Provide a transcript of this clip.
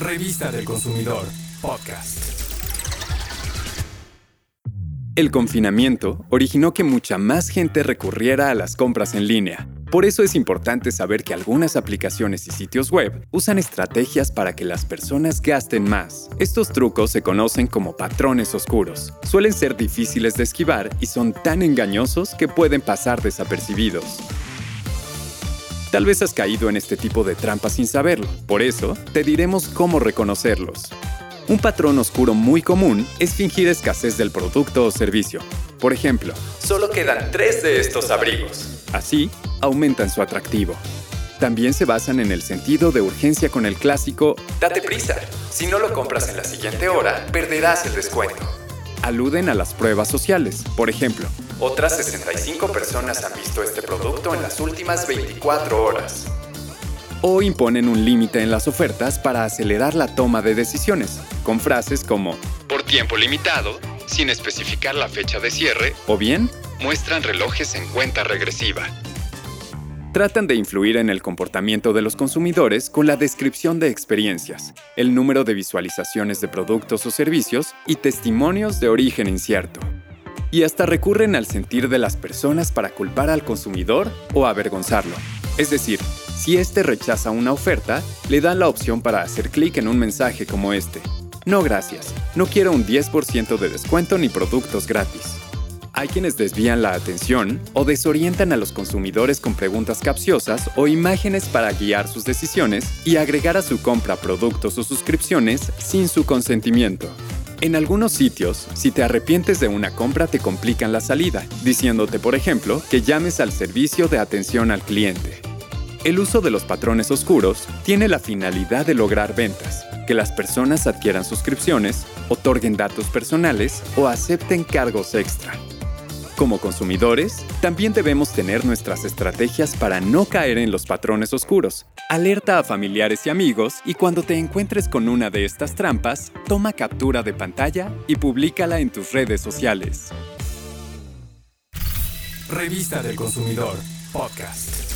Revista del Consumidor, podcast. El confinamiento originó que mucha más gente recurriera a las compras en línea. Por eso es importante saber que algunas aplicaciones y sitios web usan estrategias para que las personas gasten más. Estos trucos se conocen como patrones oscuros. Suelen ser difíciles de esquivar y son tan engañosos que pueden pasar desapercibidos. Tal vez has caído en este tipo de trampas sin saberlo, por eso te diremos cómo reconocerlos. Un patrón oscuro muy común es fingir escasez del producto o servicio. Por ejemplo, solo quedan tres de estos abrigos. Así, aumentan su atractivo. También se basan en el sentido de urgencia con el clásico Date prisa, si no lo compras en la siguiente hora, perderás el descuento. Aluden a las pruebas sociales, por ejemplo, otras 65 personas han visto este producto en las últimas 24 horas. O imponen un límite en las ofertas para acelerar la toma de decisiones, con frases como por tiempo limitado, sin especificar la fecha de cierre, o bien muestran relojes en cuenta regresiva. Tratan de influir en el comportamiento de los consumidores con la descripción de experiencias, el número de visualizaciones de productos o servicios y testimonios de origen incierto. Y hasta recurren al sentir de las personas para culpar al consumidor o avergonzarlo. Es decir, si éste rechaza una oferta, le dan la opción para hacer clic en un mensaje como este. No gracias, no quiero un 10% de descuento ni productos gratis. Hay quienes desvían la atención o desorientan a los consumidores con preguntas capciosas o imágenes para guiar sus decisiones y agregar a su compra productos o suscripciones sin su consentimiento. En algunos sitios, si te arrepientes de una compra te complican la salida, diciéndote, por ejemplo, que llames al servicio de atención al cliente. El uso de los patrones oscuros tiene la finalidad de lograr ventas, que las personas adquieran suscripciones, otorguen datos personales o acepten cargos extra. Como consumidores, también debemos tener nuestras estrategias para no caer en los patrones oscuros. Alerta a familiares y amigos y cuando te encuentres con una de estas trampas, toma captura de pantalla y públicala en tus redes sociales. Revista del Consumidor, podcast.